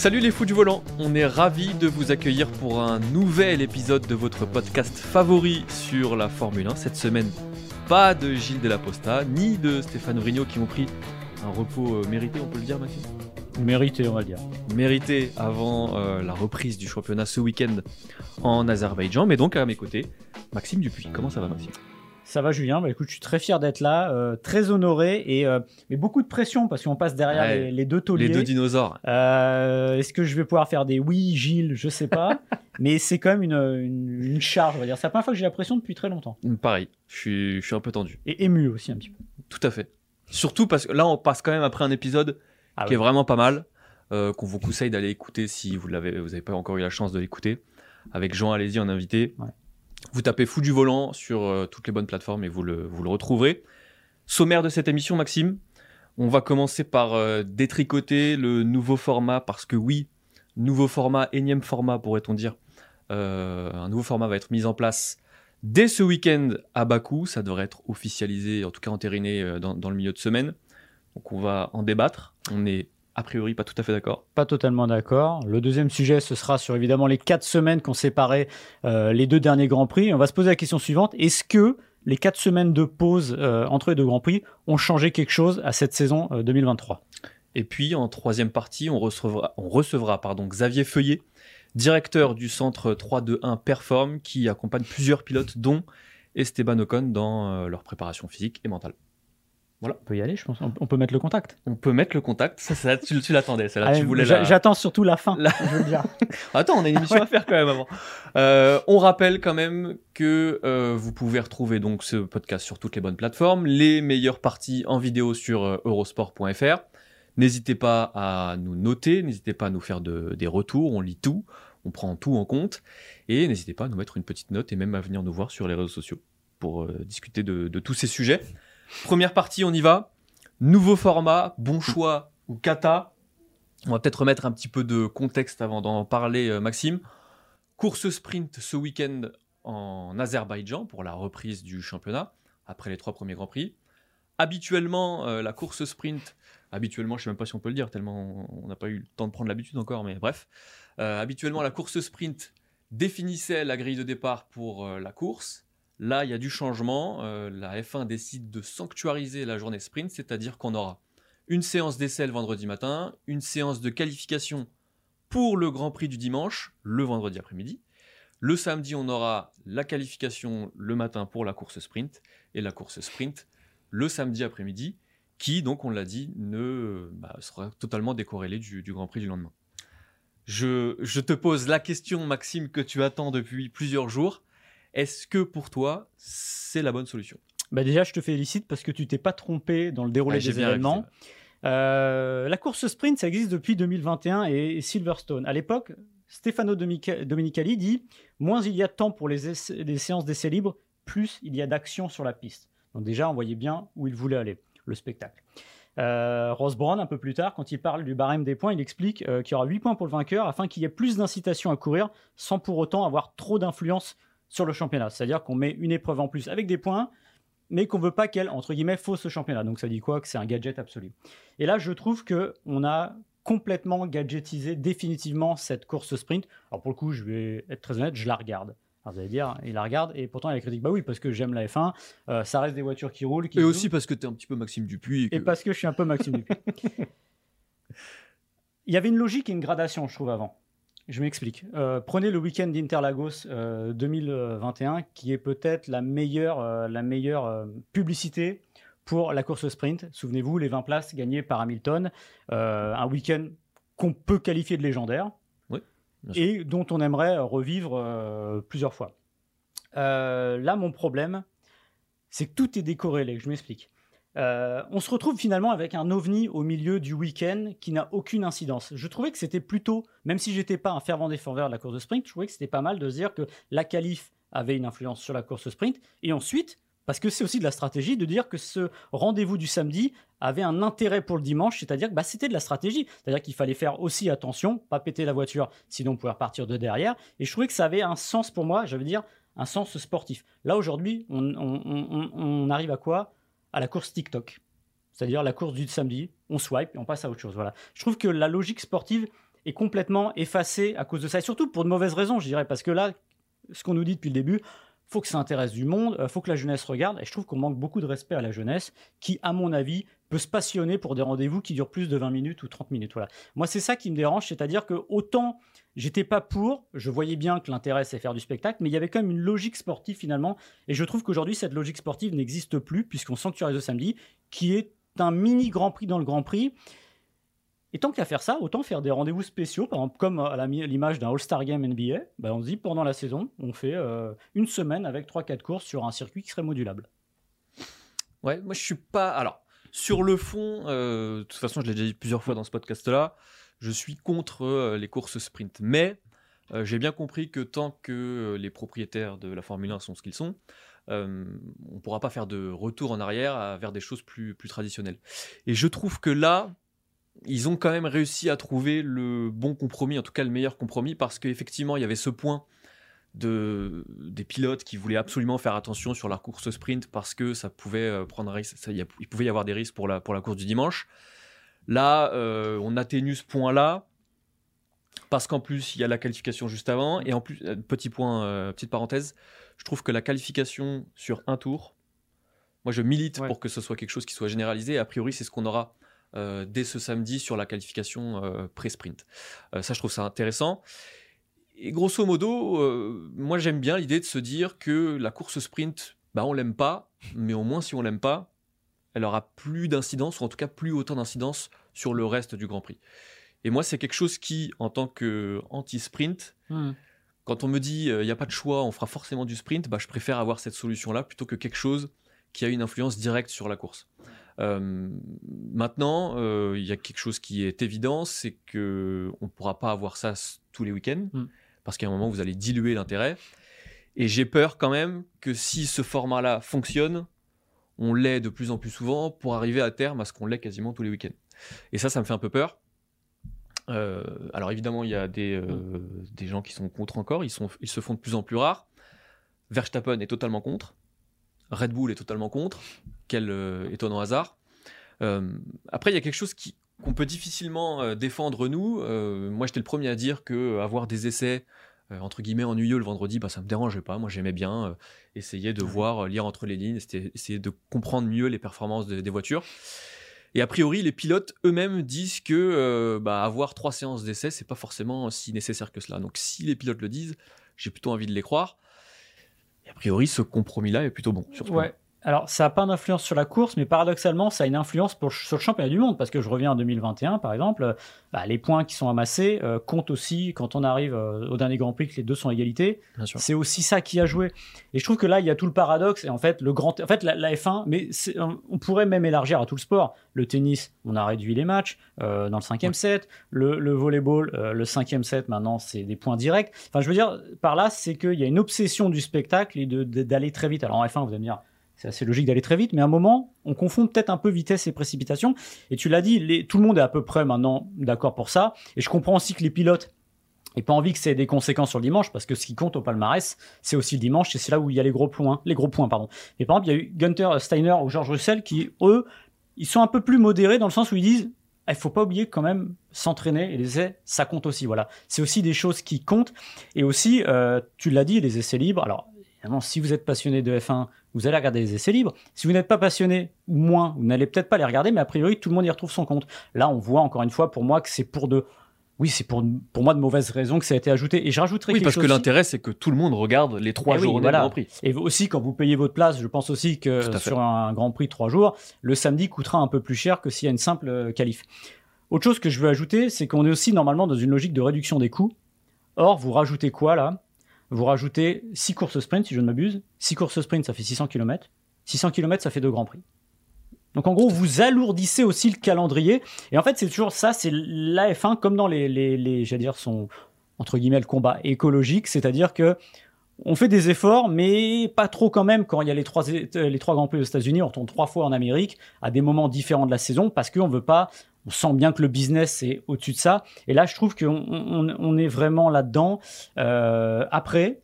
Salut les fous du volant, on est ravis de vous accueillir pour un nouvel épisode de votre podcast favori sur la Formule 1. Cette semaine, pas de Gilles Delaposta, ni de Stéphane Rigno qui ont pris un repos euh, mérité, on peut le dire Maxime? Mérité, on va dire. Mérité avant euh, la reprise du championnat ce week-end en Azerbaïdjan, mais donc à mes côtés, Maxime Dupuis. Comment ça va Maxime? Ça va Julien, bah, écoute, je suis très fier d'être là, euh, très honoré et euh, mais beaucoup de pression parce qu'on passe derrière Ouais. les, les deux tauliers. Les deux dinosaures. Euh, Est-ce que je vais pouvoir faire des oui, Gilles? Je sais pas. mais c'est quand même une, une, une charge, on va dire. C'est la première fois que j'ai la pression depuis très longtemps. Pareil, je suis, je suis un peu tendu. Et ému aussi un petit peu. Tout à fait. Surtout parce que là, on passe quand même après un épisode Ah qui est vraiment pas mal, qu'on vous conseille d'aller écouter si vous l'avez, vous n'avez pas encore eu la chance de l'écouter, avec Jean Alési en invité. Ouais. Vous tapez Fou du volant sur euh, toutes les bonnes plateformes et vous le, vous le retrouverez. Sommaire de cette émission, Maxime. On va commencer par euh, détricoter le nouveau format parce que oui, nouveau format, énième format pourrait-on dire. Euh, un nouveau format va être mis en place dès ce week-end à Bakou. Ça devrait être officialisé, en tout cas entériné dans, dans le milieu de semaine. Donc on va en débattre. On est a priori pas tout à fait d'accord. Pas totalement d'accord. Le deuxième sujet, ce sera sur évidemment les quatre semaines qu'ont séparé euh, les deux derniers Grands Prix. On va se poser la question suivante. Est-ce que les quatre semaines de pause euh, entre les deux Grands Prix ont changé quelque chose à cette saison euh, 2023 Et puis en troisième partie, on recevra, on recevra pardon, Xavier Feuillet, directeur du centre 321 Perform, qui accompagne plusieurs pilotes, dont Esteban Ocon, dans euh, leur préparation physique et mentale. On peut y aller, je pense. On peut mettre le contact. On peut mettre le contact. Ça, ça, tu, tu l'attendais. j'a- la- J'attends surtout la fin. La- Je veux dire. Attends, on a une émission à faire quand même avant. Euh, on rappelle quand même que euh, vous pouvez retrouver donc ce podcast sur toutes les bonnes plateformes, les meilleures parties en vidéo sur euh, eurosport.fr. N'hésitez pas à nous noter, n'hésitez pas à nous faire de- des retours, on lit tout, on prend tout en compte, et n'hésitez pas à nous mettre une petite note et même à venir nous voir sur les réseaux sociaux pour discuter de, de tous ces sujets. Première partie, on y va. Nouveau format, bon choix ou kata. On va peut-être remettre un petit peu de contexte avant d'en parler, euh, Maxime. Course sprint ce week-end en Azerbaïdjan pour la reprise du championnat après les trois premiers Grands Prix. Habituellement, euh, la course sprint, habituellement, je ne sais même pas si on peut le dire, tellement on n'a pas eu le temps de prendre l'habitude encore, mais bref. Euh, habituellement, la course sprint définissait la grille de départ pour euh, la course. Là, il y a du changement. Euh, la F1 décide de sanctuariser la journée sprint, c'est-à-dire qu'on aura une séance d'essai le vendredi matin, une séance de qualification pour le Grand Prix du dimanche, le vendredi après-midi. Le samedi, on aura la qualification le matin pour la course sprint et la course sprint le samedi après-midi, qui, donc on l'a dit, ne bah, sera totalement décorrélée du, Grand Prix du lendemain. Je te pose la question, Maxime, que tu attends depuis plusieurs jours. Est-ce que pour toi, c'est la bonne solution? Bah déjà, je te félicite parce que tu t'es pas trompé dans le déroulé Ah, des événements. Euh, la course sprint, ça existe depuis 2021 et, Silverstone. À l'époque, Stefano Domenicali dit moins il y a de temps pour les, essais- les séances d'essais libres, plus il y a d'action sur la piste. Donc déjà, on voyait bien où il voulait aller, le spectacle. Euh, Ross Brown, un peu plus tard, quand il parle du barème des points, il explique euh, qu'il y aura 8 points pour le vainqueur afin qu'il y ait plus d'incitation à courir sans pour autant avoir trop d'influence sur le championnat. C'est-à-dire qu'on met une épreuve en plus avec des points, mais qu'on veut pas qu'elle, entre guillemets, fausse le championnat. Donc ça dit quoi? Que c'est un gadget absolu. Et là, je trouve que on a complètement gadgetisé définitivement cette course sprint. Alors pour le coup, je vais être très honnête, je la regarde. Alors vous allez dire, il la regarde, et pourtant il y a la critique. Bah oui, parce que j'aime la F1, euh, ça reste des voitures qui roulent. Qui Et jouent, aussi parce que tu es un petit peu Maxime Dupuis. Et, et parce que je suis un peu Maxime Dupuis. Il y avait une logique et une gradation, je trouve, avant. Je m'explique. Euh, prenez le week-end d'Interlagos euh, 2021, qui est peut-être la meilleure, euh, la meilleure euh, publicité pour la course sprint. Souvenez-vous, les 20 places gagnées par Hamilton. Euh, un week-end qu'on peut qualifier de légendaire et dont on aimerait revivre euh, plusieurs fois. Euh, là, mon problème, c'est que tout est décorrélé. Je m'explique. Euh, on se retrouve finalement avec un ovni au milieu du week-end qui n'a aucune incidence. Je trouvais que c'était plutôt, même si j'étais pas un fervent défenseur de la course de sprint, je trouvais que c'était pas mal de se dire que la qualif avait une influence sur la course sprint. Et ensuite, parce que c'est aussi de la stratégie de dire que ce rendez-vous du samedi avait un intérêt pour le dimanche, c'est-à-dire que bah, c'était de la stratégie. C'est-à-dire qu'il fallait faire aussi attention, pas péter la voiture, sinon on pouvait repartir de derrière. Et je trouvais que ça avait un sens pour moi, je veux dire, un sens sportif. Là, aujourd'hui, on, arrive à quoi? À la course TikTok. C'est-à-dire la course du samedi, on swipe et on passe à autre chose. Voilà. Je trouve que la logique sportive est complètement effacée à cause de ça, et surtout pour de mauvaises raisons, je dirais, parce que là, ce qu'on nous dit depuis le début, faut que ça intéresse du monde, euh, faut que la jeunesse regarde. Et je trouve qu'on manque beaucoup de respect à la jeunesse, qui, à mon avis, peut se passionner pour des rendez-vous qui durent plus de 20 minutes ou 30 minutes. Voilà. Moi, c'est ça qui me dérange, c'est-à-dire que autant j'étais pas pour, je voyais bien que l'intérêt c'est faire du spectacle, mais il y avait quand même une logique sportive finalement. Et je trouve qu'aujourd'hui, cette logique sportive n'existe plus, puisqu'on sanctuarise le samedi, qui est un mini Grand Prix dans le Grand Prix. Et tant qu'à faire ça, autant faire des rendez-vous spéciaux, par exemple comme à l'image d'un All-Star Game NBA, ben on se dit pendant la saison, on fait euh, une semaine avec 3-4 courses sur un circuit qui serait modulable. Ouais, moi je suis pas. Alors, sur le fond, euh, de toute façon, je l'ai déjà dit plusieurs fois dans ce podcast-là, je suis contre euh, les courses sprint. Mais j'ai bien compris que tant que les propriétaires de la Formule 1 sont ce qu'ils sont, on ne pourra pas faire de retour en arrière vers des choses plus traditionnelles. Et je trouve que là, ils ont quand même réussi à trouver le bon compromis, en tout cas le meilleur compromis, parce qu'effectivement, il y avait ce point de, des pilotes qui voulaient absolument faire attention sur la course sprint parce que ça pouvait euh, prendre il pouvait y avoir des risques pour la, pour la course du dimanche. Là, euh, on atténue ce point-là parce qu'en plus, il y a la qualification juste avant. Et en plus, euh, petit point, petite parenthèse, je trouve que la qualification sur un tour, moi je milite pour que ce soit quelque chose qui soit généralisé. a priori, c'est ce qu'on aura euh, dès ce samedi sur la qualification pré-sprint. Ça, je trouve ça intéressant. Et grosso modo, moi j'aime bien l'idée de se dire que la course sprint, bah, on l'aime pas, mais au moins si on l'aime pas, elle aura plus d'incidence, ou en tout cas plus autant d'incidence sur le reste du Grand Prix. Et moi, c'est quelque chose qui, en tant qu'anti-sprint, hmm. quand on me dit il n'y a pas de choix, on fera forcément du sprint, bah, je préfère avoir cette solution-là plutôt que quelque chose qui a une influence directe sur la course. Euh, maintenant, euh, il y a quelque chose qui est évident, c'est que on ne pourra pas avoir ça tous les week-ends, mm. Parce qu'à un moment, vous allez diluer l'intérêt. Et j'ai peur quand même que si ce format-là fonctionne, on l'ait de plus en plus souvent pour arriver à terme à ce qu'on l'ait quasiment tous les week-ends. Et ça, ça me fait un peu peur. Euh, alors évidemment, il y a des, des gens qui sont contre encore, ils, se font de plus en plus rares. Verstappen est totalement contre. Red Bull est totalement contre. Quel euh, étonnant hasard. Euh, après, il y a quelque chose qu'on peut difficilement euh, défendre nous. moi, j'étais le premier à dire que avoir des essais entre guillemets ennuyeux le vendredi, bah, ça me dérangeait pas. Moi, j'aimais bien essayer de voir, lire entre les lignes, essayer de comprendre mieux les performances des voitures. Et a priori, les pilotes eux-mêmes disent que bah, avoir trois séances d'essais, c'est pas forcément si nécessaire que cela. Donc, si les pilotes le disent, j'ai plutôt envie de les croire a priori, ce compromis-là est plutôt bon. Sur ce ouais. Alors, ça n'a pas d'influence sur la course, mais paradoxalement, ça a une influence pour, sur le championnat du monde. Parce que je reviens en 2021, par exemple, bah, les points qui sont amassés euh, comptent aussi quand on arrive euh, au dernier Grand Prix, que les deux sont à égalité. C'est aussi ça qui a joué. Et je trouve que là, il y a tout le paradoxe. Et en fait, le grand, en fait la, F1, mais on pourrait même élargir à tout le sport. Le tennis, on a réduit les matchs euh, dans le cinquième set. Le, le volleyball, le cinquième set, maintenant, c'est des points directs. Enfin, je veux dire, par là, c'est qu'il y a une obsession du spectacle et d'aller très vite. Alors en F1, vous allez me dire c'est assez logique d'aller très vite, mais à un moment, on confond peut-être un peu vitesse et précipitation. Et tu l'as dit, tout le monde est à peu près maintenant d'accord pour ça. Et je comprends aussi que les pilotes n'aient pas envie que ça ait des conséquences sur le dimanche, parce que ce qui compte au palmarès, c'est aussi le dimanche, et c'est là où il y a les gros points. Les gros points pardon. Mais par exemple, il y a eu Gunther Steiner ou George Russell qui, eux, ils sont un peu plus modérés dans le sens où ils disent il faut pas oublier quand même s'entraîner et les essais, ça compte aussi. Voilà, c'est aussi des choses qui comptent. Et aussi, euh, tu l'as dit, les essais libres. Alors évidemment, si vous êtes passionné de F1, vous allez regarder les essais libres. Si vous n'êtes pas passionné, ou moins, vous n'allez peut-être pas les regarder, mais a priori, tout le monde y retrouve son compte. Là, on voit encore une fois, pour moi, que c'est pour de. Oui, c'est pour, pour moi de mauvaises raisons que ça a été ajouté. Et je rajouterais Oui, parce que l'intérêt, c'est que tout le monde regarde les trois jours eh journées Grand Prix. Et aussi, quand vous payez votre place, je pense aussi que sur un Grand Prix trois jours, le samedi coûtera un peu plus cher que s'il y a une simple euh, qualif. Autre chose que je veux ajouter, c'est qu'on est aussi normalement dans une logique de réduction des coûts. Or, vous rajoutez quoi là? Vous rajoutez 6 courses sprint, si je ne m'abuse. 6 courses sprint, ça fait 600 km. 600 km, ça fait deux grands prix. Donc en gros, vous alourdissez aussi le calendrier. Et en fait, c'est toujours ça, c'est la F1 comme dans les, les, les j'allais dire, son entre guillemets le combat écologique, c'est-à-dire que on fait des efforts, mais pas trop quand même quand il y a les trois, les trois grands prix aux États-Unis, on tourne trois fois en Amérique à des moments différents de la saison parce qu'on veut pas, on sent bien que le business est au-dessus de ça. Et là, je trouve qu'on on, est vraiment là-dedans. Euh, après,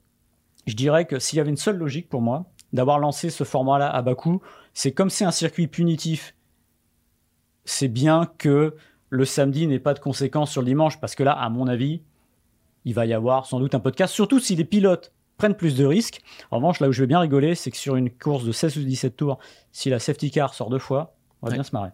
je dirais que s'il y avait une seule logique pour moi, d'avoir lancé ce format-là à Bakou, c'est comme c'est un circuit punitif, c'est bien que le samedi n'ait pas de conséquences sur le dimanche, parce que là, à mon avis, il va y avoir sans doute un podcast, surtout si les pilotes prennent plus de risques. En revanche, là où je vais bien rigoler, c'est que sur une course de 16 ou 17 tours, si la safety car sort deux fois, on va bien se marrer.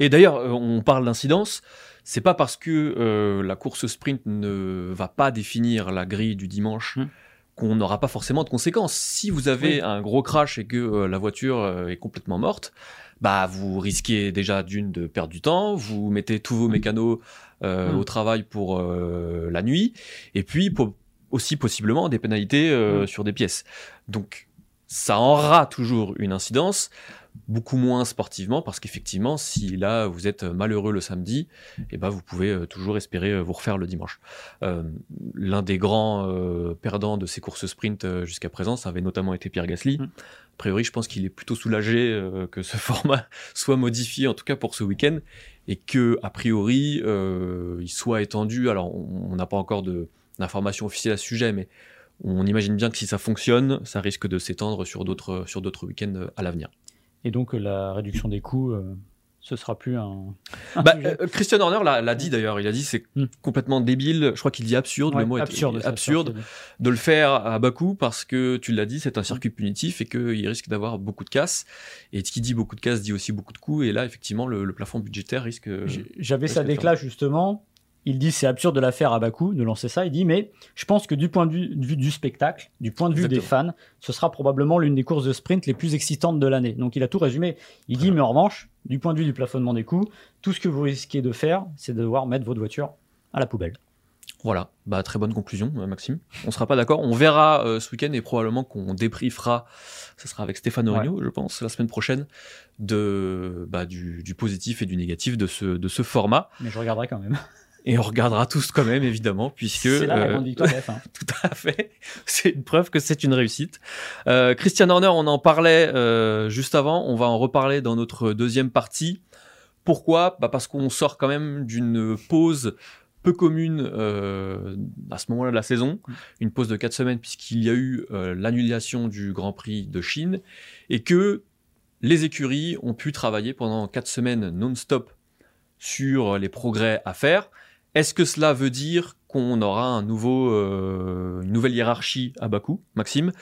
Et d'ailleurs, euh, on parle d'incidence. C'est pas parce que euh, la course sprint ne va pas définir la grille du dimanche hum qu'on n'aura pas forcément de conséquences. Si vous avez un gros crash et que euh, la voiture euh, est complètement morte, bah vous risquez déjà d'une de perdre du temps, vous mettez tous vos mécanos mmh. au travail pour la nuit, et puis aussi possiblement des pénalités mmh. sur des pièces. Donc ça aura toujours une incidence beaucoup moins sportivement parce qu'effectivement, si là vous êtes malheureux le samedi, eh ben vous pouvez euh, toujours espérer euh, vous refaire le dimanche. Euh, l'un des grands perdants de ces courses sprint jusqu'à présent, ça avait notamment été Pierre Gasly. Mm. A priori, je pense qu'il est plutôt soulagé que ce format soit modifié, en tout cas pour ce week-end, et que a priori il soit étendu. Alors, on n'a pas encore d'informations officielles à ce sujet, mais on imagine bien que si ça fonctionne, ça risque de s'étendre sur d'autres week-ends à l'avenir. Et donc la réduction des coûts, euh, ce sera plus un. bah, euh, Christian Horner l'a dit d'ailleurs. Il a dit c'est hmm. complètement débile. Je crois qu'il dit absurde. le mot absurde, est absurde de le faire à bas coût parce que tu l'as dit, c'est un circuit punitif et qu'il risque d'avoir beaucoup de casse. Et qui dit beaucoup de casse dit aussi beaucoup de coûts. Et là, effectivement, le, plafond budgétaire risque. J'avais sa déclat justement il dit c'est absurde de la faire à bas coût, de lancer ça. Il dit mais je pense que du point de vue, du spectacle, du point de vue des fans, ce sera probablement l'une des courses de sprint les plus excitantes de l'année. Donc il a tout résumé. Il dit mais en revanche, du point de vue du plafonnement des coûts, tout ce que vous risquez de faire, c'est de devoir mettre votre voiture à la poubelle. Voilà, bah, très bonne conclusion, euh, Maxime. On sera pas d'accord. On verra euh, ce week-end et probablement qu'on débriefera, ce sera avec Stéphane Origno, je pense, la semaine prochaine, de, bah, du, du, positif et du négatif de ce, de ce format. Mais je regarderai quand même. Et on regardera tous quand même, évidemment, puisque... C'est la euh, victoire Tout à fait. C'est une preuve que c'est une réussite. Euh, Christian Horner, on en parlait euh, juste avant. On va en reparler dans notre deuxième partie. Pourquoi? Bah Parce qu'on sort quand même d'une pause peu commune euh, à ce moment-là de la saison, une pause de quatre semaines puisqu'il y a eu euh, l'annulation du Grand Prix de Chine et que les écuries ont pu travailler pendant quatre semaines non-stop sur les progrès à faire. Est-ce que cela veut dire qu'on aura euh, une nouvelle hiérarchie à Bakou, Maxime?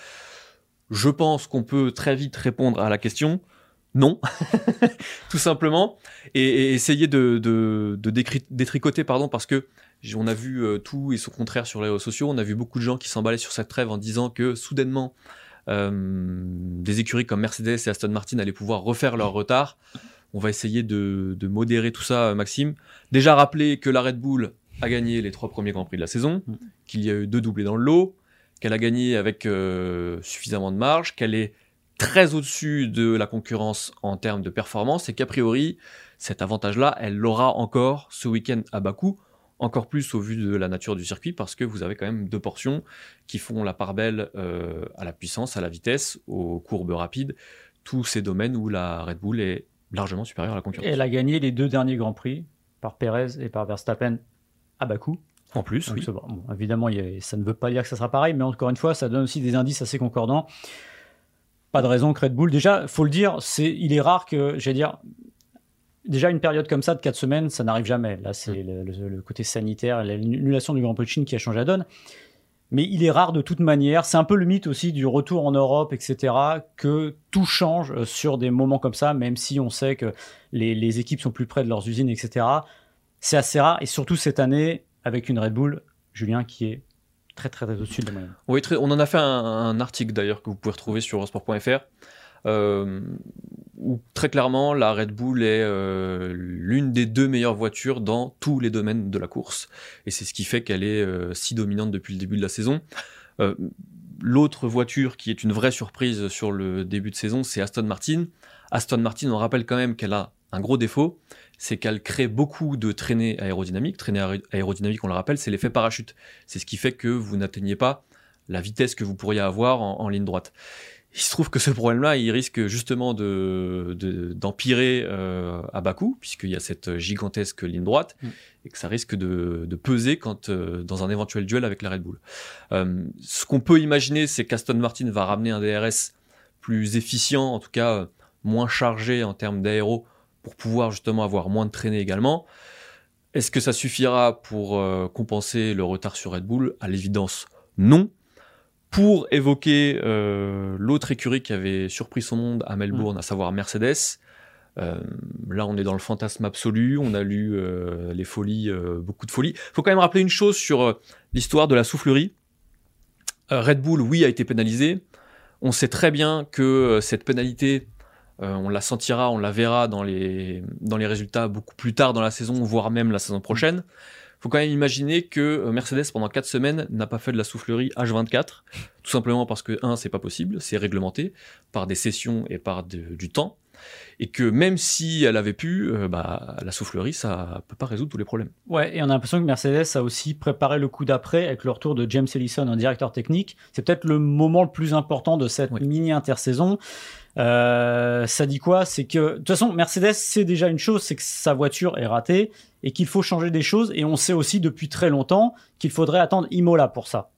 Je pense qu'on peut très vite répondre à la question. Non, tout simplement, et, essayer de, de, détricoter, pardon, parce que on a vu euh, tout et son contraire sur les réseaux sociaux. On a vu beaucoup de gens qui s'emballaient sur cette trêve en disant que soudainement, euh, des écuries comme Mercedes et Aston Martin allaient pouvoir refaire leur retard. On va essayer de, modérer tout ça, Maxime. Déjà rappeler que la Red Bull a gagné les trois premiers Grands Prix de la saison, mm. qu'il y a eu deux doublés dans le lot, qu'elle a gagné avec euh, suffisamment de marge, qu'elle est très au-dessus de la concurrence en termes de performance et qu'a priori, cet avantage-là, elle l'aura encore ce week-end à Bakou, encore plus au vu de la nature du circuit, parce que vous avez quand même deux portions qui font la part belle euh, à la puissance, à la vitesse, aux courbes rapides, tous ces domaines où la Red Bull est largement supérieure à la concurrence. elle a gagné les deux derniers Grands Prix par Perez et par Verstappen à Bakou. En plus, oui. évidemment, ça ne veut pas dire que ça sera pareil, mais encore une fois, ça donne aussi des indices assez concordants. Pas de raison que Red Bull. Déjà, faut le dire, c'est, il est rare que, j'allais dire, déjà une période comme ça de 4 semaines, ça n'arrive jamais. Là, c'est mm. le, côté sanitaire, l'annulation du Grand Prix de Chine qui a changé la donne mais il est rare de toute manière. C'est un peu le mythe aussi du retour en Europe, etc., que tout change euh, sur des moments comme ça, même si on sait que les, équipes sont plus près de leurs usines, etc. C'est assez rare, et surtout cette année, avec une Red Bull, Julien, qui est très très, très au-dessus de la moyenne. On en a fait un, article d'ailleurs que vous pouvez retrouver sur eurosport.fr. Euh, où très clairement la Red Bull est euh, l'une des deux meilleures voitures dans tous les domaines de la course. Et c'est ce qui fait qu'elle est euh, si dominante depuis le début de la saison. l'autre voiture qui est une vraie surprise sur le début de saison, c'est Aston Martin. Aston Martin, on rappelle quand même qu'elle a un gros défaut, c'est qu'elle crée beaucoup de traînées aérodynamiques. Traînées aérodynamiques, on le rappelle, c'est l'effet parachute. C'est ce qui fait que vous n'atteignez pas la vitesse que vous pourriez avoir en, ligne droite. Il se trouve que ce problème-là, il risque justement de, d'empirer euh, à bas coût, puisqu'il y a cette gigantesque ligne droite, mm. et que ça risque de, peser quand, euh, dans un éventuel duel avec la Red Bull. Euh, ce qu'on peut imaginer, c'est qu'Aston Martin va ramener un DRS plus efficient, en tout cas moins chargé en termes d'aéro, pour pouvoir justement avoir moins de traînées également. Est-ce que ça suffira pour compenser le retard sur Red Bull? À l'évidence, non. Pour évoquer euh, l'autre écurie qui avait surpris son monde à Melbourne, mm. à savoir Mercedes, euh, là on est dans le fantasme absolu, on a lu les folies, beaucoup de folies. Il faut quand même rappeler une chose sur l'histoire de la soufflerie. Red Bull, oui, a été pénalisé. On sait très bien que cette pénalité euh, on la sentira, on la verra dans les, dans les résultats beaucoup plus tard dans la saison, voire même la saison prochaine. Faut quand même imaginer que euh, Mercedes, pendant 4 semaines, n'a pas fait de la soufflerie H24, tout simplement parce que, un, c'est pas possible, c'est réglementé par des sessions et par du temps et que même si elle avait pu, euh, bah, la soufflerie, ça peut pas résoudre tous les problèmes. Ouais, et on a l'impression que Mercedes a aussi préparé le coup d'après avec le retour de James Ellison en directeur technique. C'est peut-être le moment le plus important de cette mini intersaison. Euh, ça dit quoi? C'est que de toute façon, Mercedes, c'est déjà une chose, c'est que sa voiture est ratée et qu'il faut changer des choses. Et on sait aussi depuis très longtemps qu'il faudrait attendre Imola pour ça.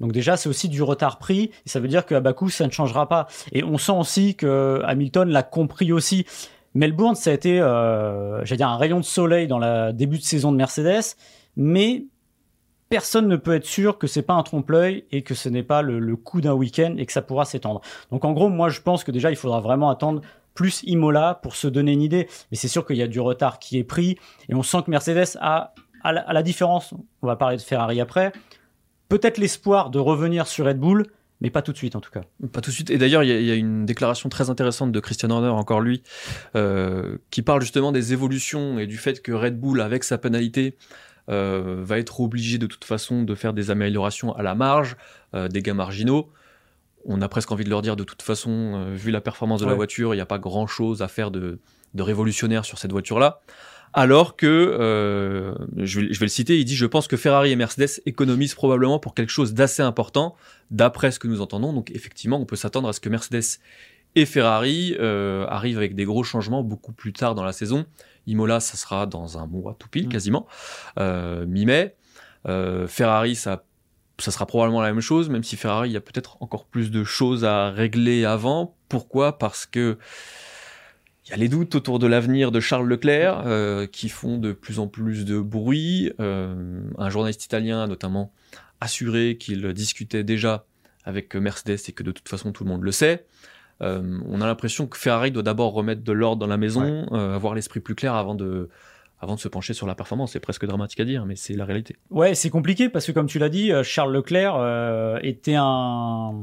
Donc déjà, c'est aussi du retard pris. Et ça veut dire qu'à Bakou, ça ne changera pas. Et on sent aussi que Hamilton l'a compris aussi. Melbourne, ça a été, euh, j'allais dire, un rayon de soleil dans le début de saison de Mercedes, mais personne ne peut être sûr que c'est pas un trompe-l'œil et que ce n'est pas le, coup d'un week-end et que ça pourra s'étendre. Donc en gros, moi je pense que déjà il faudra vraiment attendre plus Imola pour se donner une idée. Mais c'est sûr qu'il y a du retard qui est pris et on sent que Mercedes a, à la, différence, on va parler de Ferrari après, peut-être l'espoir de revenir sur Red Bull, mais pas tout de suite en tout cas. Pas tout de suite. Et d'ailleurs, il y, a une déclaration très intéressante de Christian Horner, encore lui, euh, qui parle justement des évolutions et du fait que Red Bull, avec sa pénalité, euh, va être obligé de toute façon de faire des améliorations à la marge, euh, des gains marginaux. On a presque envie de leur dire de toute façon, euh, vu la performance de la voiture, il n'y a pas grand chose à faire de, révolutionnaire sur cette voiture-là. Alors que, je, vais, le citer, il dit Je pense que Ferrari et Mercedes économisent probablement pour quelque chose d'assez important, d'après ce que nous entendons. Donc, effectivement, on peut s'attendre à ce que Mercedes et Ferrari arrivent avec des gros changements beaucoup plus tard dans la saison Imola, ça sera dans un mois tout pile, mm. quasiment, euh, mi-mai. Euh, Ferrari, ça, ça sera probablement la même chose, même si Ferrari, il y a peut-être encore plus de choses à régler avant. Pourquoi? Parce que il y a les doutes autour de l'avenir de Charles Leclerc euh, qui font de plus en plus de bruit. un journaliste italien a notamment assuré qu'il discutait déjà avec Mercedes et que de toute façon tout le monde le sait. Euh, on a l'impression que Ferrari doit d'abord remettre de l'ordre dans la maison, euh, avoir l'esprit plus clair avant de, avant de se pencher sur la performance. C'est presque dramatique à dire, mais c'est la réalité. Ouais, c'est compliqué parce que comme tu l'as dit, euh, Charles Leclerc était un,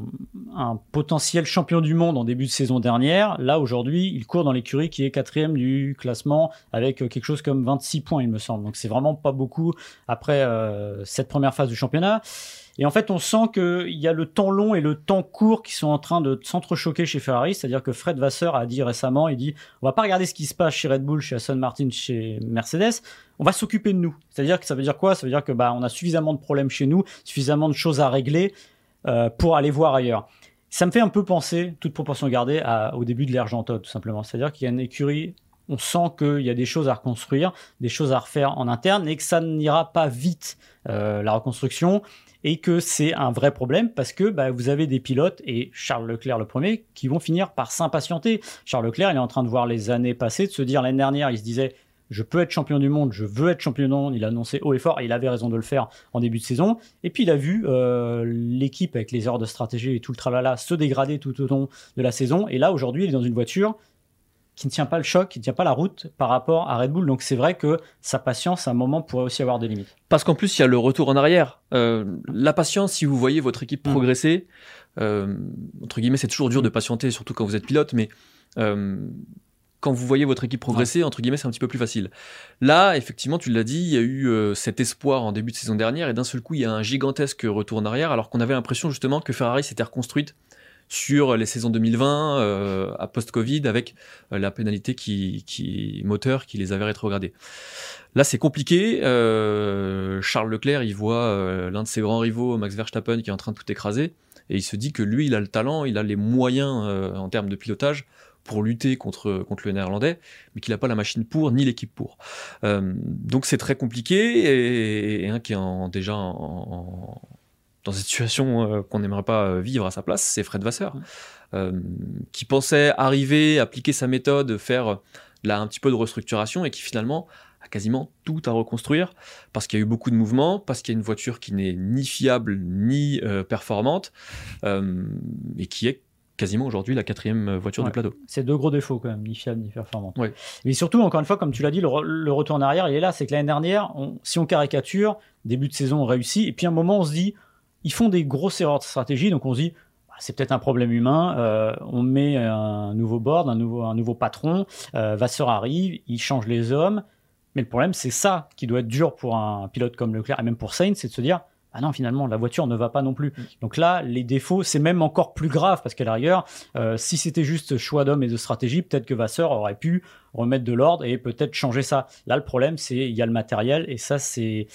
un, potentiel champion du monde en début de saison dernière. Là, aujourd'hui, il court dans l'écurie qui est quatrième du classement avec quelque chose comme 26 points, il me semble. Donc c'est vraiment pas beaucoup après cette première phase du championnat. Et en fait, on sent qu'il y a le temps long et le temps court qui sont en train de s'entrechoquer chez Ferrari. C'est-à-dire que Fred Vasseur a dit récemment, il dit, on va pas regarder ce qui se passe chez Red Bull, chez Aston Martin, chez Mercedes. On va s'occuper de nous. C'est-à-dire que ça veut dire quoi? Ça veut dire que bah on a suffisamment de problèmes chez nous, suffisamment de choses à régler euh, pour aller voir ailleurs. Ça me fait un peu penser, toute proportion gardée, au début de l'ère tout simplement. C'est-à-dire qu'il y a une écurie on sent qu'il y a des choses à reconstruire, des choses à refaire en interne et que ça n'ira pas vite euh, la reconstruction et que c'est un vrai problème parce que bah, vous avez des pilotes, et Charles Leclerc le premier, qui vont finir par s'impatienter. Charles Leclerc, il est en train de voir les années passées, de se dire l'année dernière, il se disait je peux être champion du monde, je veux être champion du monde. Il a annoncé haut et fort, et il avait raison de le faire en début de saison. Et puis il a vu euh, l'équipe avec les erreurs de stratégie et tout le tralala se dégrader tout au long de la saison. Et là, aujourd'hui, il est dans une voiture qui ne tient pas le choc, qui ne tient pas la route par rapport à Red Bull. Donc c'est vrai que sa patience, à un moment, pourrait aussi avoir des limites. Parce qu'en plus, il y a le retour en arrière. Euh, la patience, si vous voyez votre équipe mm. progresser, euh, entre guillemets, c'est toujours dur de patienter, surtout quand vous êtes pilote, mais euh, quand vous voyez votre équipe progresser, entre guillemets, c'est un petit peu plus facile. Là, effectivement, tu l'as dit, il y a eu cet espoir en début de saison dernière, et d'un seul coup, il y a un gigantesque retour en arrière, alors qu'on avait l'impression justement que Ferrari s'était reconstruite sur les saisons 2020 euh, à post-Covid avec euh, la pénalité qui, qui moteur qui les avait rétrogradés. Là, c'est compliqué. Charles Leclerc, il voit l'un de ses grands rivaux, Max Verstappen, qui est en train de tout écraser, et il se dit que lui, il a le talent, il a les moyens en termes de pilotage pour lutter contre, contre le néerlandais, mais qu'il n'a pas la machine pour, ni l'équipe pour. Euh, donc c'est très compliqué, et, un qui est déjà en, dans une situation euh, qu'on n'aimerait pas vivre à sa place, c'est Fred Vasseur, euh, qui pensait arriver, appliquer sa méthode, faire là un petit peu de restructuration, et qui finalement a quasiment tout à reconstruire, parce qu'il y a eu beaucoup de mouvements, parce qu'il y a une voiture qui n'est ni fiable, ni performante, et qui est quasiment aujourd'hui la quatrième euh, voiture du plateau. C'est deux gros défauts quand même, ni fiable ni performante. Mais surtout, encore une fois, comme tu l'as dit, le, retour en arrière, il est là. C'est que l'année dernière, si on caricature, début de saison, on réussit, et puis à un moment, on se dit, ils font des grosses erreurs de stratégie, donc on se dit, bah, c'est peut-être un problème humain. Euh, on met un nouveau board, un nouveau, un nouveau patron. Euh, Vasseur arrive, il change les hommes. Mais le problème, c'est ça qui doit être dur pour un pilote comme Leclerc et même pour Sainz, c'est de se dire ah non, finalement, la voiture ne va pas non plus. Mm. Donc là, les défauts, c'est même encore plus grave parce qu'à la rigueur, euh, si c'était juste choix d'homme et de stratégie, peut-être que Vasseur aurait pu remettre de l'ordre et peut-être changer ça. Là, le problème, c'est il y a le matériel et ça, c'est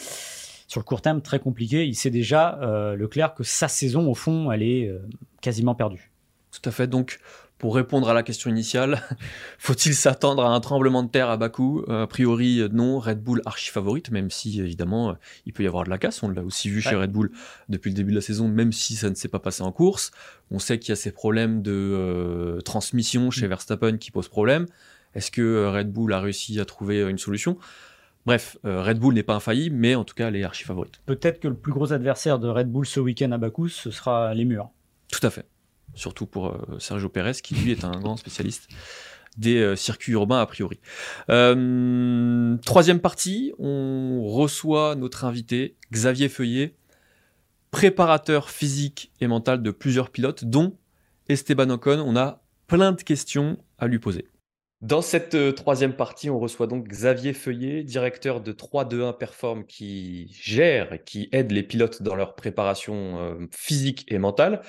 sur le court terme très compliqué. Il sait déjà, euh, Leclerc, que sa saison, au fond, elle est euh, quasiment perdue. Tout à fait. Donc, pour répondre à la question initiale, faut-il s'attendre à un tremblement de terre à Bakou? Euh, A priori, euh, non. Red Bull archi favorite, même si évidemment il peut y avoir de la casse. On l'a aussi vu chez Red Bull depuis le début de la saison, même si ça ne s'est pas passé en course. On sait qu'il y a ces problèmes de transmission chez mm. Verstappen qui posent problème. Est-ce que Red Bull a réussi à trouver une solution? Bref, Red Bull n'est pas infaillible, mais en tout cas, elle est archi favorite. Peut-être que le plus gros adversaire de Red Bull ce week-end à Bakou, ce sera les murs. Tout à fait surtout pour euh, Sergio Pérez, qui lui est un grand spécialiste des euh, circuits urbains a priori. Euh, troisième partie, on reçoit notre invité, Xavier Feuillet, préparateur physique et mental de plusieurs pilotes, dont Esteban Ocon. On a plein de questions à lui poser. Dans cette troisième partie, on reçoit donc Xavier Feuillet, directeur de 3-2-1 Perform, qui gère et qui aide les pilotes dans leur préparation physique et mentale.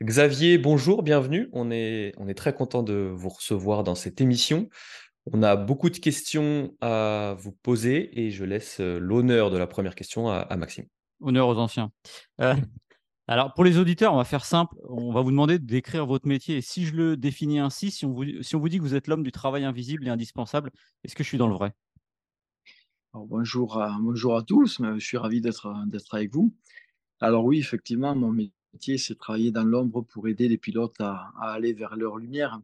Xavier, bonjour, bienvenue. On est, on est très content de vous recevoir dans cette émission. On a beaucoup de questions à vous poser et je laisse euh, l'honneur de la première question à, Maxime. Honneur aux anciens. Euh, alors, pour les auditeurs, on va faire simple. On va vous demander de décrire votre métier. Et si je le définis ainsi, si on vous, dit que vous êtes l'homme du travail invisible et indispensable, est-ce que je suis dans le vrai? Bonjour, à, bonjour à tous. Je suis ravi d'être avec vous. Alors oui, effectivement, mon métier c'est travailler dans l'ombre pour aider les pilotes à, aller vers leur lumière.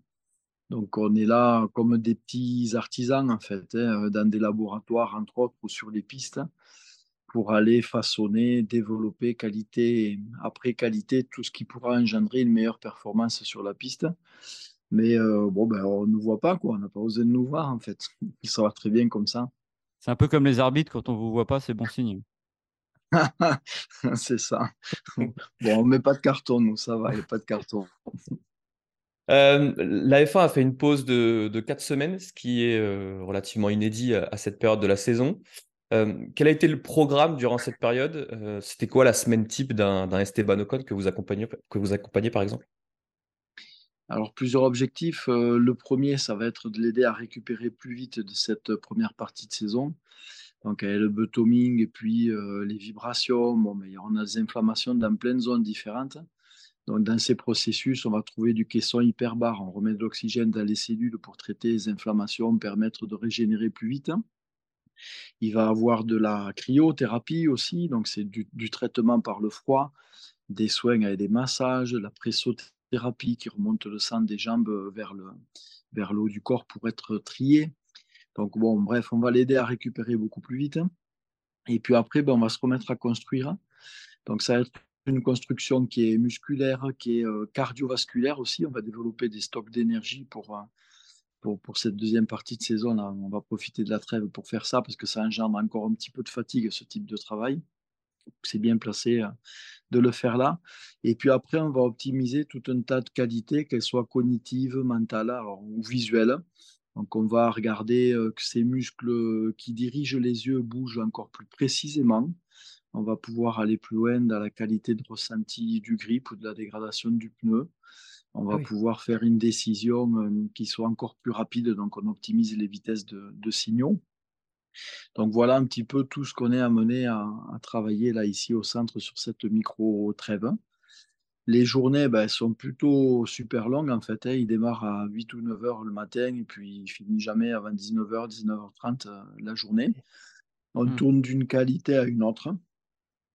Donc on est là comme des petits artisans en fait, hein, dans des laboratoires entre autres ou sur les pistes pour aller façonner, développer qualité après qualité tout ce qui pourra engendrer une meilleure performance sur la piste. Mais euh, bon, ben, on ne nous voit pas, quoi. on n'a pas osé de nous voir en fait. Il sera très bien comme ça. C'est un peu comme les arbitres, quand on ne vous voit pas, c'est bon signe. c'est ça. Bon, on met pas de carton, nous, ça va, il n'y a pas de carton. Euh, la F1 a fait une pause de, de 4 semaines, ce qui est euh, relativement inédit à, cette période de la saison. Euh, quel a été le programme durant cette période? C'était quoi la semaine type d'un Esteban Ocon que vous accompagnez, par exemple? Alors, plusieurs objectifs. le premier, ça va être de l'aider à récupérer plus vite de cette première partie de saison. Donc, il y a le betoning et puis euh, les vibrations. Bon, mais on a des inflammations dans plein de zones différentes. Donc, dans ces processus, on va trouver du caisson hyperbare. On remet de l'oxygène dans les cellules pour traiter les inflammations, permettre de régénérer plus vite. Il va avoir de la cryothérapie aussi, donc c'est du, traitement par le froid, des soins avec des massages, la pressothérapie qui remonte le sang des jambes vers le, vers haut du corps pour être trié. Donc, bon, bref, on va l'aider à récupérer beaucoup plus vite. Et puis après, ben, on va se remettre à construire. Donc, ça va être une construction qui est musculaire, qui est euh, cardiovasculaire aussi. On va développer des stocks d'énergie pour, euh, pour, cette deuxième partie de saison. On va profiter de la trêve pour faire ça parce que ça engendre encore un petit peu de fatigue, ce type de travail. C'est bien placé euh, de le faire là. Et puis après, on va optimiser tout un tas de qualités, qu'elles soient cognitives, mentales ou visuelles Donc on va regarder que ces muscles qui dirigent les yeux bougent encore plus précisément. On va pouvoir aller plus loin dans la qualité de ressenti du grip ou de la dégradation du pneu. On va ah pouvoir faire une décision qui soit encore plus rapide, donc on optimise les vitesses de, signaux. Donc voilà un petit peu tout ce qu'on est amené à, à, travailler là ici au centre sur cette micro-trêve. Les journées ben, sont plutôt super longues en fait. Hein. Ils démarrent à 8 ou 9 heures le matin et puis ils finissent jamais avant 19h, 19h30 euh, la journée. On mmh. tourne d'une qualité à une autre.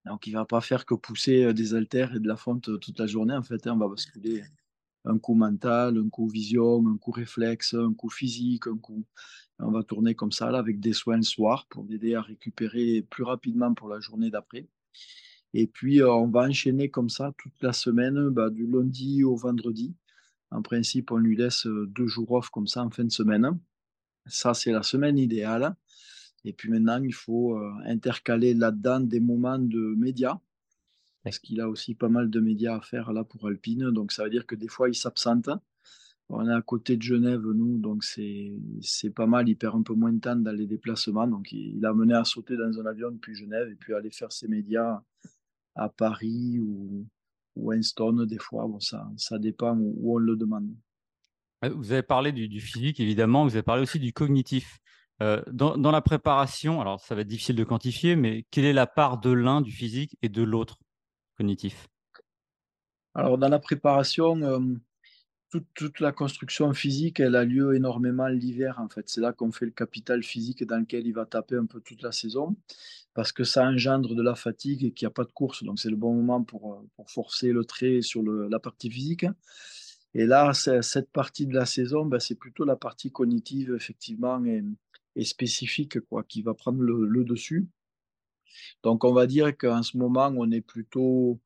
Donc il ne va pas faire que pousser euh, des haltères et de la fonte euh, toute la journée. En fait, hein. on va basculer un coup mental, un coup vision, un coup réflexe, un coup physique, un coup. On va tourner comme ça là, avec des soins le soir pour aider à récupérer plus rapidement pour la journée d'après. Et puis, euh, on va enchaîner comme ça toute la semaine, bah, du lundi au vendredi. En principe, on lui laisse euh, deux jours off comme ça en fin de semaine. Ça, c'est la semaine idéale. Et puis maintenant, il faut euh, intercaler là-dedans des moments de médias. Parce qu'il a aussi pas mal de médias à faire là pour Alpine. Donc, ça veut dire que des fois, il s'absente. On est à côté de Genève, nous, donc c'est pas mal. Il perd un peu moins de temps dans les déplacements. Donc, il, a mené à sauter dans un avion depuis Genève et puis aller faire ses médias à Paris ou, Winston, des fois. Bon, ça, ça dépend où, on le demande. Vous avez parlé du, physique, évidemment. Vous avez parlé aussi du cognitif. Euh, dans, dans, la préparation, alors ça va être difficile de quantifier, mais quelle est la part de l'un du physique et de l'autre? Alors, dans la préparation, euh, toute, la construction physique, elle a lieu énormément l'hiver, en fait. C'est là qu'on fait le capital physique dans lequel il va taper un peu toute la saison, parce que ça engendre de la fatigue et qu'il n'y a pas de course. Donc, c'est le bon moment pour, euh, forcer le trait sur la partie physique. Et là, cette partie de la saison, ben, c'est plutôt la partie cognitive, effectivement, et, spécifique, quoi, qui va prendre le dessus. Donc, on va dire qu'en ce moment, on est plutôt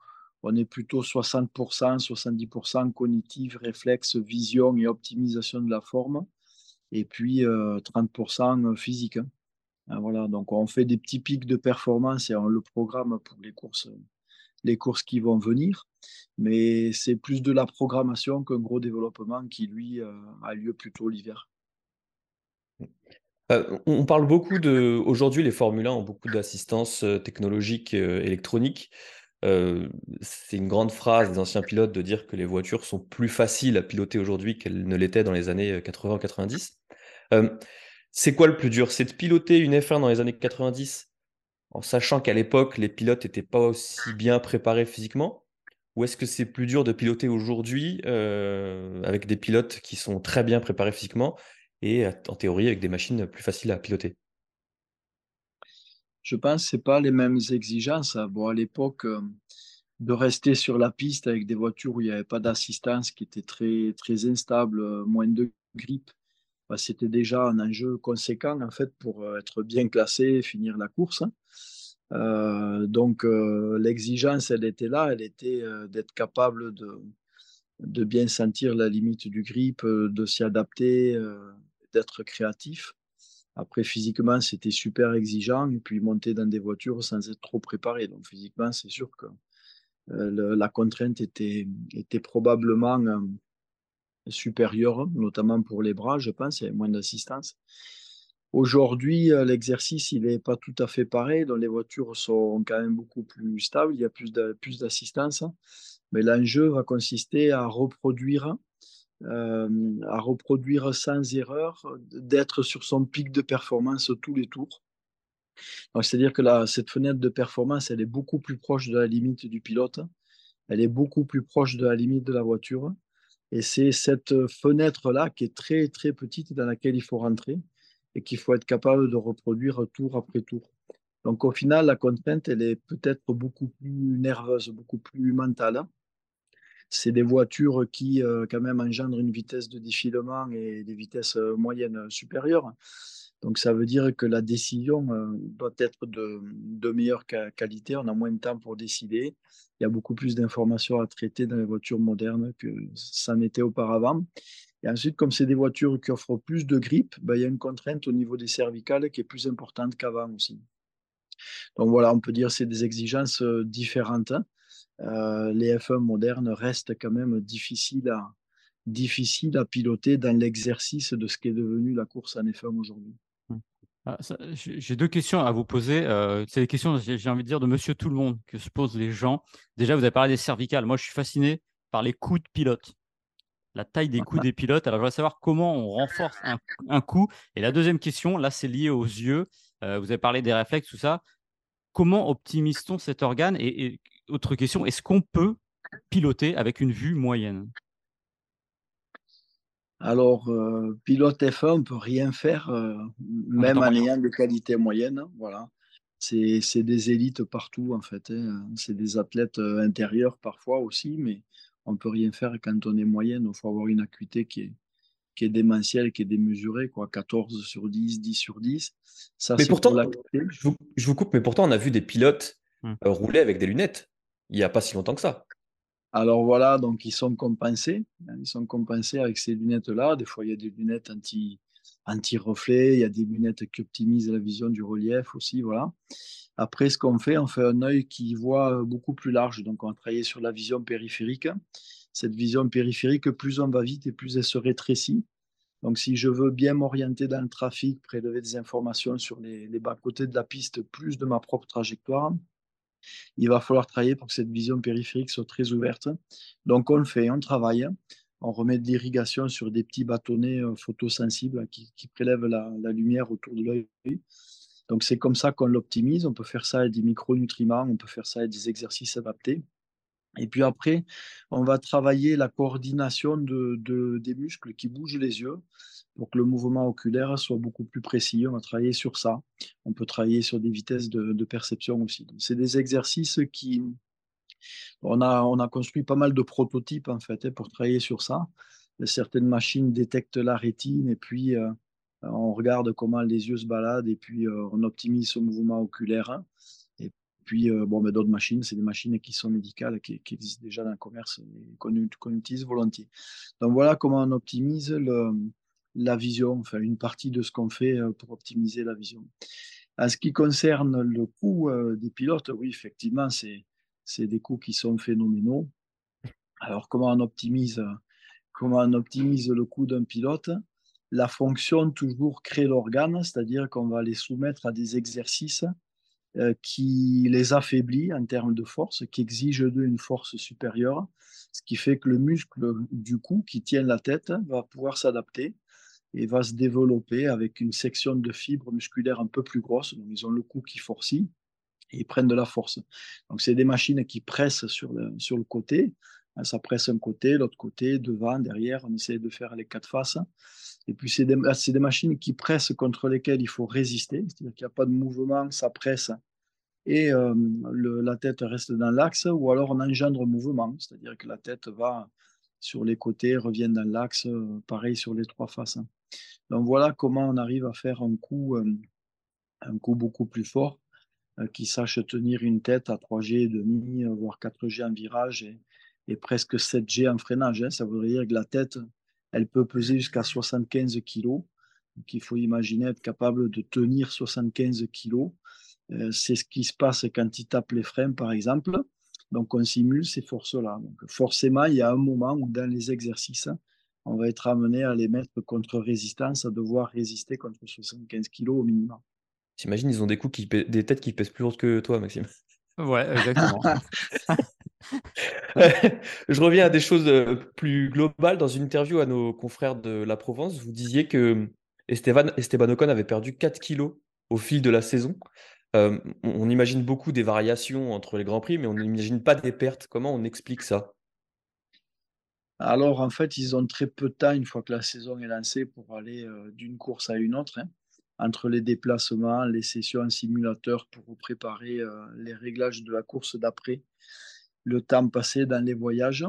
on est plutôt 60%, 70% cognitif, réflexe, vision et optimisation de la forme, et puis 30% euh, physique. Hein. Ah, voilà, donc on fait des petits pics de performance et on le programme pour les courses, les courses qui vont venir, mais c'est plus de la programmation qu'un gros développement qui, lui, euh, a lieu plutôt l'hiver. Euh, on parle beaucoup de. Aujourd'hui, les Formule 1 ont beaucoup d'assistance technologique électronique. Euh, c'est une grande phrase des anciens pilotes de dire que les voitures sont plus faciles à piloter aujourd'hui qu'elles ne l'étaient dans les années 80-90. Euh, euh, c'est quoi le plus dur? C'est de piloter une F1 dans les années 90 en sachant qu'à l'époque, les pilotes n'étaient pas aussi bien préparés physiquement? Ou est-ce que c'est plus dur de piloter aujourd'hui avec des pilotes qui sont très bien préparés physiquement et en théorie avec des machines plus faciles à piloter je pense que ce pas les mêmes exigences. Bon, à l'époque, de rester sur la piste avec des voitures où il n'y avait pas d'assistance, qui étaient très, très instables, euh, moins de grippe, bah, c'était déjà un enjeu conséquent en fait pour être bien classé et finir la course. donc l'exigence, elle était là, elle était d'être capable de, de bien sentir la limite du grip, de s'y adapter, d'être créatif. Après, physiquement, c'était super exigeant. Et puis, monter dans des voitures sans être trop préparé. Donc, physiquement, c'est sûr que euh, la contrainte était, était probablement euh, supérieure, notamment pour les bras, je pense. Il y avait moins d'assistance. Aujourd'hui, euh, l'exercice, il n'est pas tout à fait pareil. Donc, les voitures sont quand même beaucoup plus stables. Il y a plus d'assistance. Mais l'enjeu va consister à reproduire euh, à reproduire sans erreur, d'être sur son pic de performance tous les tours. C'est-à-dire que là, cette fenêtre de performance, elle est beaucoup plus proche de la limite du pilote, elle est beaucoup plus proche de la limite de la voiture. Et c'est cette fenêtre-là qui est très, très petite dans laquelle il faut rentrer et qu'il faut être capable de reproduire tour après tour. Donc au final, la contrainte, elle est peut-être beaucoup plus nerveuse, beaucoup plus mentale c'est des voitures qui euh, quand même engendrent une vitesse de défilement et des vitesses euh, moyennes supérieures. Donc ça veut dire que la décision euh, doit être de, de, meilleure qualité, on a moins de temps pour décider, il y a beaucoup plus d'informations à traiter dans les voitures modernes que ça n'était auparavant. Et ensuite, comme c'est des voitures qui offrent plus de grippe, ben, il y a une contrainte au niveau des cervicales qui est plus importante qu'avant aussi. Donc voilà, on peut dire que c'est des exigences différentes. Euh, les F1 modernes restent quand même difficiles difficile à piloter dans l'exercice de ce qui est devenu la course en F1 aujourd'hui. Ah, j'ai deux questions à vous poser. Euh, c'est des questions, j'ai envie de dire, de monsieur tout le monde que se posent les gens. Déjà, vous avez parlé des cervicales. Moi, je suis fasciné par les coups de pilote la taille des coups des pilotes. Alors, je voudrais savoir comment on renforce un, coup. Et la deuxième question, là, c'est lié aux yeux. Euh, vous avez parlé des réflexes, tout ça. Comment optimise-t-on cet organe autre question, est-ce qu'on peut piloter avec une vue moyenne? Alors, euh, pilote F1, on ne peut rien faire, euh, même en ayant des qualités moyennes. Voilà. C'est des élites partout, en fait. Hein. C'est des athlètes intérieurs parfois aussi, mais on ne peut rien faire quand on est moyenne. Il faut avoir une acuité qui est, qui est démentielle, qui est démesurée, quoi. 14 sur 10, 10 sur 10. Ça, mais pourtant, je vous, coupe, mais pourtant, on a vu des pilotes hum. euh, rouler avec des lunettes il n'y a pas si longtemps que ça. Alors voilà, donc ils sont compensés. Hein, ils sont compensés avec ces lunettes-là. Des fois, il y a des lunettes anti, anti-reflet, il y a des lunettes qui optimisent la vision du relief aussi. Voilà. Après, ce qu'on fait, on fait un œil qui voit beaucoup plus large. Donc, on va travailler sur la vision périphérique. Cette vision périphérique, plus on va vite et plus elle se rétrécit. Donc, si je veux bien m'orienter dans le trafic, prélever des informations sur les, bas-côtés de la piste, plus de ma propre trajectoire, il va falloir travailler pour que cette vision périphérique soit très ouverte. Donc, on le fait, on travaille. On remet de l'irrigation sur des petits bâtonnets euh, photosensibles qui, prélèvent la, lumière autour de l'œil. Donc c'est comme ça qu'on l'optimise. On peut faire ça avec des micronutriments, on peut faire ça avec des exercices adaptés. Et puis après, on va travailler la coordination de, des muscles qui bougent les yeux pour que le mouvement oculaire soit beaucoup plus précis. On va travailler sur ça. On peut travailler sur des vitesses de, perception aussi. C'est des exercices qui... On a, on a construit pas mal de prototypes en fait hein, pour travailler sur ça. Certaines machines détectent la rétine et puis euh, on regarde comment les yeux se baladent et puis euh, on optimise ce mouvement oculaire. Et puis, euh, bon, mais d'autres machines, c'est des machines qui sont médicales, qui, existent déjà dans le commerce et qu'on utilise volontiers. Donc voilà comment on optimise le, la vision, enfin une partie de ce qu'on fait euh, pour optimiser la vision. En ce qui concerne le coût des pilotes, oui, effectivement, c'est des coûts qui sont phénoménaux. Alors comment on optimise, comment on optimise le coût d'un pilote? La fonction toujours crée l'organe, c'est-à-dire qu'on va les soumettre à des exercices euh, qui les affaiblit en termes de force, qui exigent d'eux une force supérieure, ce qui fait que le muscle du cou qui tient la tête va pouvoir s'adapter et va se développer avec une section de fibres musculaires un peu plus grosse. Donc, ils ont le cou qui forcit et ils prennent de la force. Donc, c'est des machines qui pressent sur le, côté. Ça presse un côté, l'autre côté, devant, derrière. On essaie de faire les quatre faces. Et puis, c'est des, des, machines qui pressent contre lesquelles il faut résister. C'est-à-dire qu'il n'y a pas de mouvement, ça presse et euh, la tête reste dans l'axe, ou alors on engendre mouvement, c'est-à-dire que la tête va sur les côtés, revient dans l'axe, euh, pareil sur les trois faces. Donc voilà comment on arrive à faire un coup, euh, un coup beaucoup plus fort, qui sache tenir une tête à 3G et demi, voire 4G en virage et, presque 7G en freinage. Hein. Ça voudrait dire que la tête, elle peut peser jusqu'à 75 kg. Donc il faut imaginer être capable de tenir 75 kg. Euh, c'est ce qui se passe quand il tape les freins, par exemple. Donc on simule ces forces-là. Donc forcément, il y a un moment où dans les exercices, on va être amené à les mettre contre résistance, à devoir résister contre 75 kg au minimum. T'imagines, ils ont des coups qui des têtes qui pèsent plus lourd que toi, Maxime. Ouais, exactement. je reviens à des choses euh, plus globales. Dans une interview à nos confrères de la Provence, vous disiez que Esteban, Esteban Ocon avait perdu 4 kilos au fil de la saison. Euh, on imagine beaucoup des variations entre les Grands Prix, mais on n'imagine pas des pertes. Comment on explique ça? Alors, en fait, ils ont très peu de temps, une fois que la saison est lancée, pour aller euh, d'une course à une autre. Hein. entre les déplacements, les sessions en simulateur pour préparer les réglages de la course d'après le temps passé dans les voyages.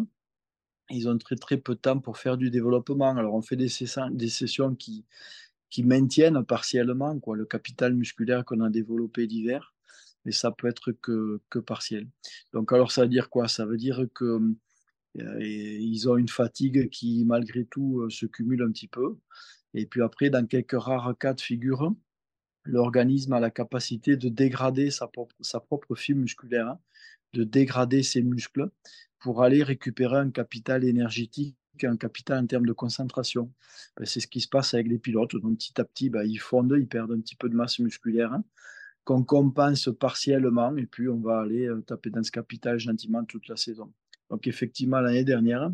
Ils ont très très peu de temps pour faire du développement. Alors on fait des sessions, des sessions qui, qui maintiennent partiellement quoi, le capital musculaire qu'on a développé d'hiver, mais ça peut être que, que partiel. Donc alors ça veut dire quoi? Ça veut dire que euh, ils ont une fatigue qui malgré tout euh, se cumule un petit peu. Et puis après, dans quelques rares cas de figure, l'organisme a la capacité de dégrader sa propre, fibre musculaire de dégrader ses muscles pour aller récupérer un capital énergétique un capital en termes de concentration. Ben, c'est ce qui se passe avec les pilotes. Donc, petit à petit, ben, ils fondent, ils perdent un petit peu de masse musculaire, hein, qu'on compense partiellement, et puis on va aller euh, taper dans ce capital gentiment toute la saison. Donc, effectivement, l'année dernière,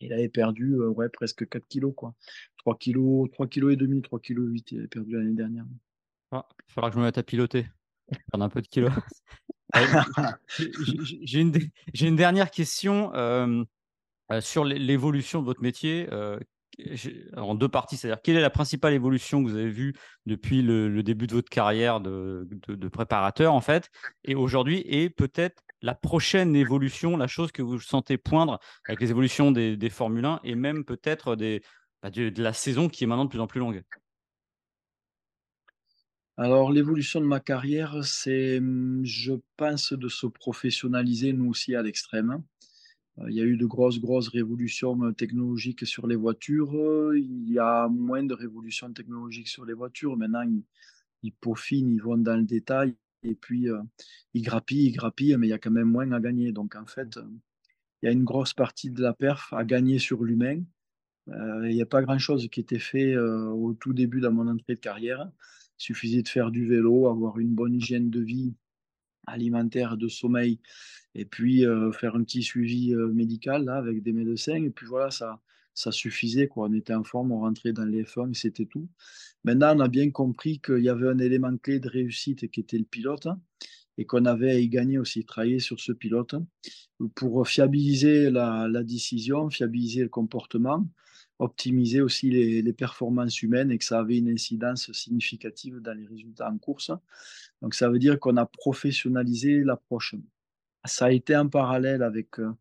il avait perdu euh, ouais, presque 4 kilos, quoi. 3 kilos, 3 kilos et demi, 3 kilos 8, il avait perdu l'année dernière. Ah, il faudra que je me mette à piloter. Perdre un peu de kilos. J'ai une, une, dernière question euh, euh, sur l'évolution de votre métier. Euh, en deux parties, c'est-à-dire quelle est la principale évolution que vous avez vue depuis le, début de votre carrière de, préparateur en fait, et aujourd'hui, et peut-être la prochaine évolution, la chose que vous sentez poindre avec les évolutions des, des Formule 1 et même peut-être bah, de, la saison qui est maintenant de plus en plus longue? Alors, l'évolution de ma carrière, c'est, mmh, je pense, de se professionnaliser, nous aussi, à l'extrême. Euh, il y a eu de grosses, grosses révolutions euh, technologiques sur les voitures. Il y a moins de révolutions technologiques sur les voitures. Maintenant, ils, peaufinent, ils vont dans le détail. Et puis, euh, ils grappillent, ils grappillent, mais il y a quand même moins à gagner. Donc, en fait, il y a une grosse partie de la perf à gagner sur l'humain. il n'y a pas grand-chose qui était fait au tout début de mon entrée de carrière. Il suffisait de faire du vélo, avoir une bonne hygiène de vie alimentaire, de sommeil, et puis euh, faire un petit suivi euh, médical là, avec des médecins. Et puis voilà, ça, ça suffisait. Quoi. On était en forme, on rentrait dans les F1 et c'était tout. Maintenant, on a bien compris qu'il y avait un élément clé de réussite qui était le pilote et qu'on avait à y gagner aussi, travailler sur ce pilote pour fiabiliser la décision, fiabiliser le comportement optimiser aussi les, performances humaines et que ça avait une incidence significative dans les résultats en course. Donc ça veut dire qu'on a professionnalisé l'approche. Ça a été en parallèle avec euh,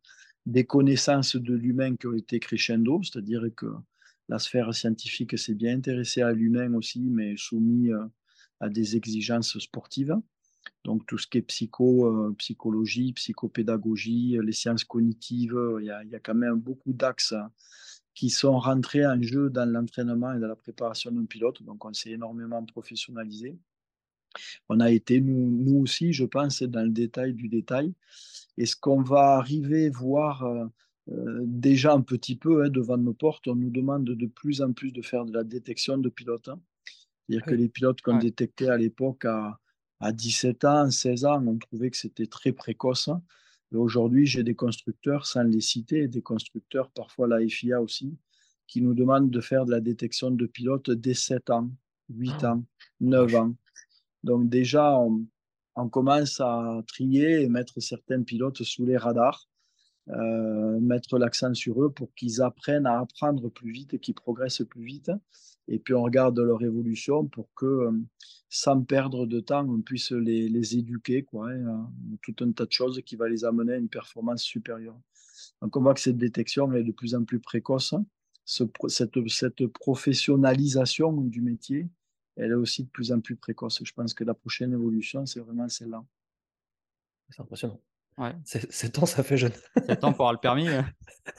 des connaissances de l'humain qui ont été crescendo, c'est-à-dire que la sphère scientifique s'est bien intéressée à l'humain aussi, mais soumis euh, à des exigences sportives. Donc tout ce qui est psycho, euh, psychologie, psychopédagogie, les sciences cognitives, il y a, il y a quand même beaucoup d'axes qui sont rentrés en jeu dans l'entraînement et dans la préparation d'un pilote. Donc, on s'est énormément professionnalisé. On a été, nous, nous, aussi, je pense, dans le détail du détail. Et ce qu'on va arriver voir euh, euh, déjà un petit peu hein, devant nos portes, on nous demande de plus en plus de faire de la détection de pilotes. Hein. C'est-à-dire que les pilotes qu'on détectait à l'époque à, à 17 ans, 16 ans, on trouvait que c'était très précoce. Hein. Aujourd'hui, j'ai des constructeurs, sans les citer, des constructeurs, parfois la FIA aussi, qui nous demandent de faire de la détection de pilotes dès 7 ans, 8 ah. ans, 9 ans. Donc déjà, on, commence à trier et mettre certains pilotes sous les radars, euh, mettre l'accent sur eux pour qu'ils apprennent à apprendre plus vite qu'ils progressent plus vite et puis on regarde leur évolution pour que, euh, sans perdre de temps, on puisse les, éduquer, quoi, hein, tout un tas de choses qui va les amener à une performance supérieure. Donc on voit que cette détection est de plus en plus précoce. Ce, cette, cette, professionnalisation du métier, elle est aussi de plus en plus précoce. Je pense que la prochaine évolution, c'est vraiment celle-là. C'est impressionnant. Ouais. 7 ans, ça fait jeune. 7 ans pour avoir le permis.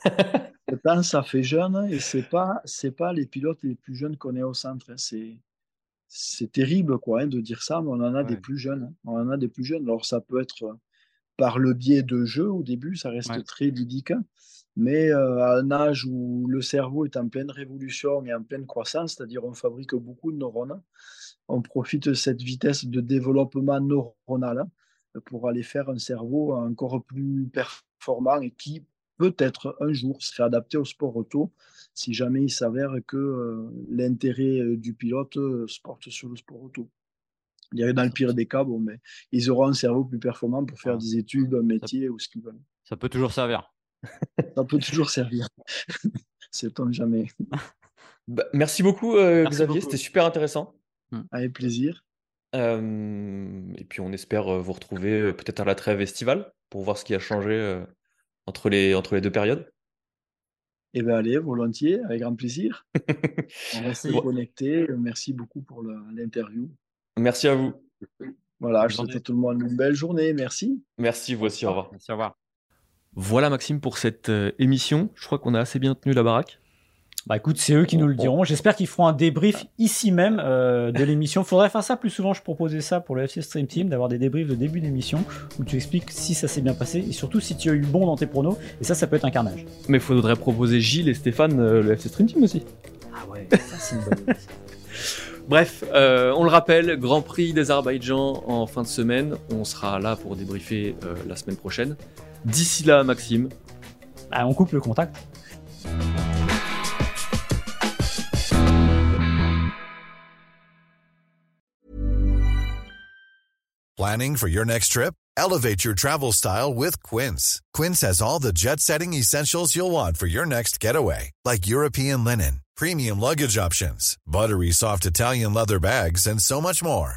temps, ça fait jeune et c'est pas c'est pas les pilotes les plus jeunes qu'on ait au centre. Hein. C'est c'est terrible quoi hein, de dire ça, mais on en a des plus jeunes. Hein. On en a des plus jeunes. Alors ça peut être par le biais de jeux au début, ça reste très ludique, mais euh, à un âge où le cerveau est en pleine révolution et en pleine croissance, c'est-à-dire on fabrique beaucoup de neurones, on profite de cette vitesse de développement neuronal pour aller faire un cerveau encore plus performant et qui peut-être un jour serait adapté au sport auto si jamais il s'avère que euh, l'intérêt euh, du pilote se porte sur le sport auto. Il y a dans le pire des cas, bon, mais ils auront un cerveau plus performant pour faire ah. des études, un métier ou ce qu'ils veulent. Ça peut toujours servir. Ça peut toujours servir. C'est jamais. Bah, merci beaucoup, Xavier. C'était super intéressant. Hmm. Avec plaisir. et puis, on espère vous retrouver peut-être à la trêve estivale pour voir ce qui a changé entre les, entre les deux périodes Eh bien, allez, volontiers, avec grand plaisir. On reste connectés. Merci beaucoup pour l'interview. Merci à vous. Voilà, je souhaite à tout le monde une belle journée. Merci. Merci, vous aussi. Au revoir. Merci, au revoir. Voilà, Maxime, pour cette euh, émission. Je crois qu'on a assez bien tenu la baraque. Bah écoute, c'est eux qui nous le diront. J'espère qu'ils feront un débrief ici même euh, de l'émission. Faudrait faire ça plus souvent. Je proposais ça pour le FC Stream Team, d'avoir des débriefs de début d'émission où tu expliques si ça s'est bien passé et surtout si tu as eu bon dans tes pronos. Et ça, ça peut être un carnage. Mais faudrait proposer Gilles et Stéphane euh, le FC Stream Team aussi. Ah ouais, ça c'est une bonne idée. Bref, euh, on le rappelle, Grand Prix d'Azerbaïdjan en fin de semaine. On sera là pour débriefer euh, la semaine prochaine. D'ici là, Maxime, Ah, on coupe le contact. Planning for your next trip? Elevate your travel style with Quince. Quince has all the jet setting essentials you'll want for your next getaway, like European linen, premium luggage options, buttery soft Italian leather bags, and so much more.